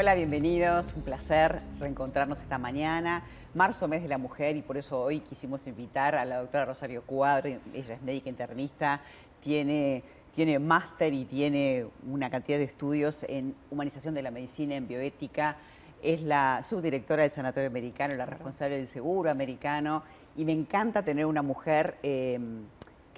Hola, bienvenidos. Un placer reencontrarnos esta mañana. Marzo, mes de la mujer, y por eso hoy quisimos invitar a la doctora Rosario Cuadro. Ella es médica internista, tiene, tiene máster y tiene una cantidad de estudios en humanización de la medicina, en bioética. Es la subdirectora del Sanatorio Americano, la responsable del Seguro Americano. Y me encanta tener una mujer. Eh,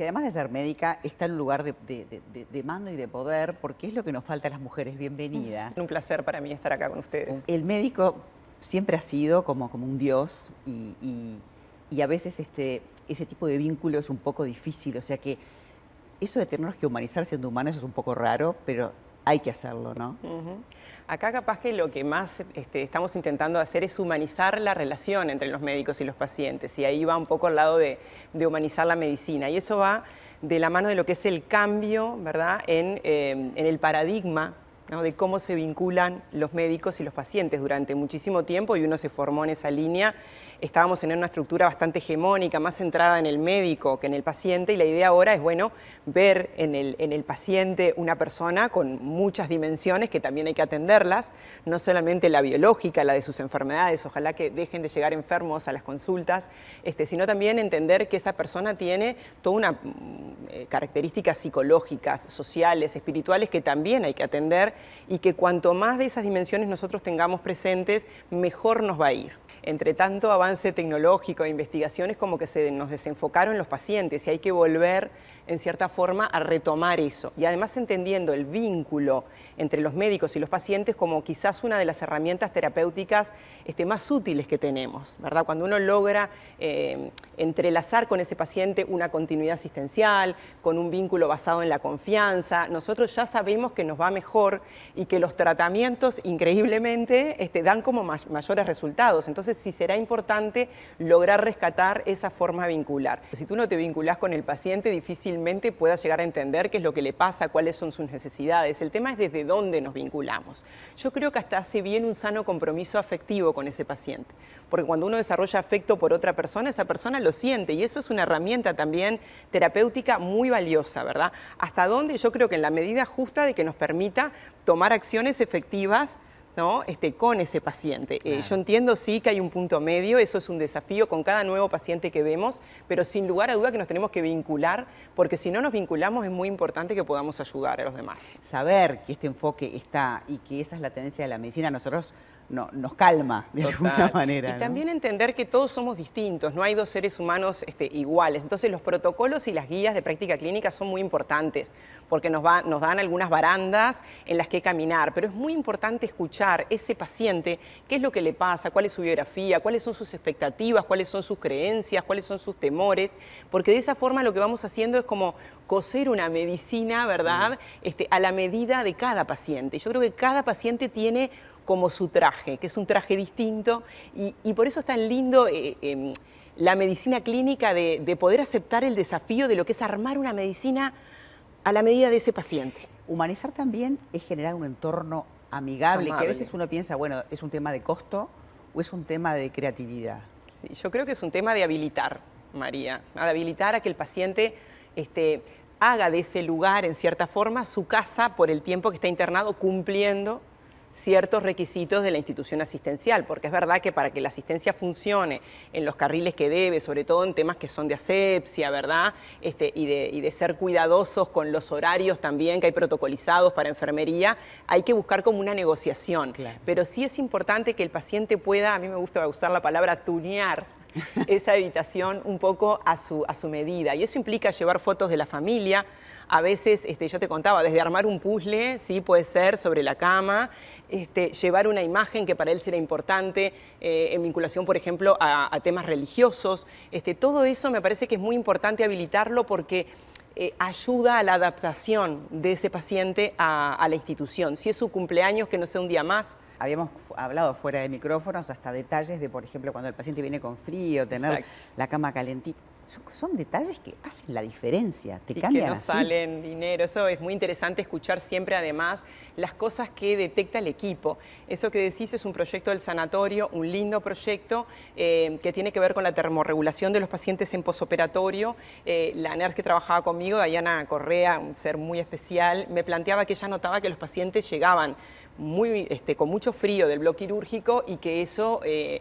que además de ser médica está en un lugar de, mando y de poder, porque es lo que nos falta a las mujeres. Bienvenida. Un placer para mí estar acá con ustedes. El médico siempre ha sido como, como un dios y, a veces este, ese tipo de vínculo es un poco difícil, o sea que eso de tenernos que humanizar siendo humanos es un poco raro, pero hay que hacerlo, ¿no? Acá capaz que lo que más este, estamos intentando hacer es humanizar la relación entre los médicos y los pacientes, y ahí va un poco al lado de, humanizar la medicina, y eso va de la mano de lo que es el cambio, ¿verdad?, en, eh, en el paradigma de cómo se vinculan los médicos y los pacientes durante muchísimo tiempo y uno se formó en esa línea. Estábamos en una estructura bastante hegemónica, más centrada en el médico que en el paciente y la idea ahora es, bueno, ver en el, en el paciente una persona con muchas dimensiones que también hay que atenderlas, no solamente la biológica, la de sus enfermedades, ojalá que dejen de llegar enfermos a las consultas, este, sino también entender que esa persona tiene toda una mm, eh, características psicológicas, sociales, espirituales que también hay que atender y que cuanto más de esas dimensiones nosotros tengamos presentes, mejor nos va a ir. Entre tanto avance tecnológico e investigaciones como que se nos desenfocaron los pacientes y hay que volver en cierta forma a retomar eso. Y además entendiendo el vínculo entre los médicos y los pacientes como quizás una de las herramientas terapéuticas este, más útiles que tenemos, ¿verdad? Cuando uno logra eh, entrelazar con ese paciente una continuidad asistencial, con un vínculo basado en la confianza, nosotros ya sabemos que nos va mejor y que los tratamientos increíblemente este, dan como mayores resultados. Entonces sí será importante lograr rescatar esa forma vincular. Si tú no te vinculas con el paciente, difícilmente puedas llegar a entender qué es lo que le pasa, cuáles son sus necesidades. El tema es desde dónde nos vinculamos. Yo creo que hasta hace bien un sano compromiso afectivo con ese paciente, porque cuando uno desarrolla afecto por otra persona, esa persona lo siente y eso es una herramienta también terapéutica muy valiosa, ¿verdad? Hasta dónde yo creo que en la medida justa de que nos permita tomar acciones efectivas ¿no? Este, con ese paciente. Eh, yo entiendo sí que hay un punto medio, eso es un desafío con cada nuevo paciente que vemos, pero sin lugar a duda que nos tenemos que vincular, porque si no nos vinculamos es muy importante que podamos ayudar a los demás. Saber que este enfoque está y que esa es la tendencia de la medicina, nosotros no, nos calma de alguna manera. Y también entender que todos somos distintos, no hay dos seres humanos este, iguales. Entonces los protocolos y las guías de práctica clínica son muy importantes porque nos, va, nos dan algunas barandas en las que caminar, pero es muy importante escuchar ese paciente qué es lo que le pasa, cuál es su biografía, cuáles son sus expectativas, cuáles son sus creencias, cuáles son sus temores, porque de esa forma lo que vamos haciendo es como coser una medicina, ¿verdad?, este, a la medida de cada paciente. Yo creo que cada paciente tiene como su traje, que es un traje distinto, y, por eso es tan lindo eh, em, la medicina clínica de, poder aceptar el desafío de lo que es armar una medicina a la medida de ese paciente. Humanizar también es generar un entorno amigable, que a veces uno piensa, bueno, es un tema de costo o es un tema de creatividad. Sí, yo creo que es un tema de habilitar, María, de habilitar a que el paciente este, haga de ese lugar, en cierta forma, su casa por el tiempo que está internado, cumpliendo ciertos requisitos de la institución asistencial, porque es verdad que para que la asistencia funcione en los carriles que debe, sobre todo en temas que son de asepsia, ¿verdad? Este, y, de, ser cuidadosos con los horarios también que hay protocolizados para enfermería, hay que buscar como una negociación. Pero sí es importante que el paciente pueda, a mí me gusta usar la palabra tunear, esa habitación un poco a su, a su medida. Y eso implica llevar fotos de la familia. A veces, este, yo te contaba, desde armar un puzzle, sí, puede ser sobre la cama, este, llevar una imagen que para él será importante, eh, en vinculación, por ejemplo, a, temas religiosos. Este, todo eso me parece que es muy importante habilitarlo porque eh, ayuda a la adaptación de ese paciente a, a la institución. Si es su cumpleaños, que no sea un día más, habíamos hablado fuera de micrófonos hasta detalles de, por ejemplo, cuando el paciente viene con frío, tener la cama calentita son, detalles que hacen la diferencia, te y cambian que no salen dinero. Eso es muy interesante escuchar siempre, además, las cosas que detecta el equipo. Eso que decís es un proyecto del sanatorio, un lindo proyecto eh, que tiene que ver con la termorregulación de los pacientes en posoperatorio. Eh, la NERS que trabajaba conmigo, Diana Correa, un ser muy especial, me planteaba que ella notaba que los pacientes llegaban muy, este, con mucho frío del bloque quirúrgico y que eso eh,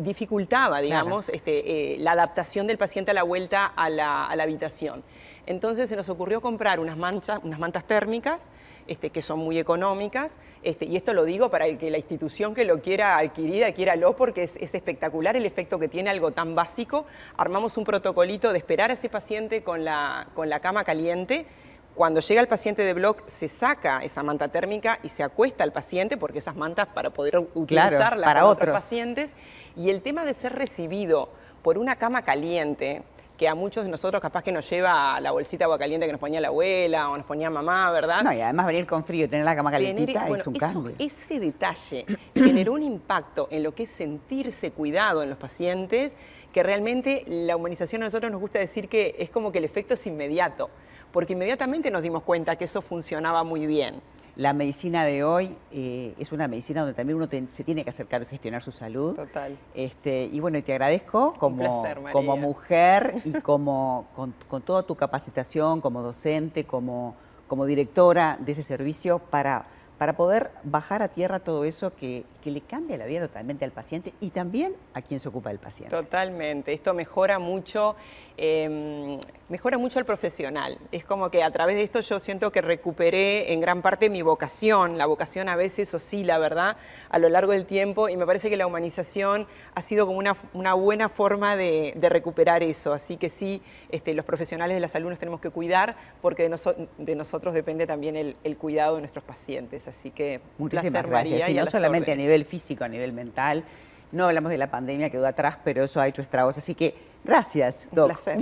dificultaba, digamos, este, eh, la adaptación del paciente a la vuelta a la, habitación. Entonces se nos ocurrió comprar unas, manchas, unas mantas térmicas este, que son muy económicas, este, y esto lo digo para el que la institución que lo quiera adquirir, adquiéralo porque es, es, espectacular el efecto que tiene algo tan básico. Armamos un protocolito de esperar a ese paciente con la, con la cama caliente, cuando llega el paciente de blog, se saca esa manta térmica y se acuesta al paciente, porque esas mantas para poder utilizarlas para otros pacientes. Y el tema de ser recibido por una cama caliente, que a muchos de nosotros capaz que nos lleva a la bolsita de agua caliente que nos ponía la abuela o nos ponía mamá, ¿verdad? No, y además venir con frío y tener la cama calientita es un cambio. Ese detalle generó un impacto en lo que es sentirse cuidado en los pacientes, que realmente la humanización a nosotros nos gusta decir que es como que el efecto es inmediato porque inmediatamente nos dimos cuenta que eso funcionaba muy bien. La medicina de hoy eh, es una medicina donde también uno se tiene que acercar a gestionar su salud. Total. Este, y bueno, te agradezco como, como mujer y como con, con, toda tu capacitación como docente, como, como directora de ese servicio para para poder bajar a tierra todo eso que, le cambia la vida totalmente al paciente y también a quien se ocupa del paciente. Totalmente, esto mejora mucho, em, mejora mucho al profesional. Es como que a través de esto yo siento que recuperé en gran parte mi vocación. La vocación a veces oscila, ¿verdad?, a lo largo del tiempo y me parece que la humanización ha sido como una, buena forma de, recuperar eso. Así que sí, este, los profesionales de la salud nos tenemos que cuidar porque de, nosotros depende también el, el cuidado de nuestros pacientes. Así que muchísimas gracias. y no solamente a nivel físico, a nivel mental. No hablamos de la pandemia, quedó atrás, pero eso ha hecho estragos. Así que gracias, Doc.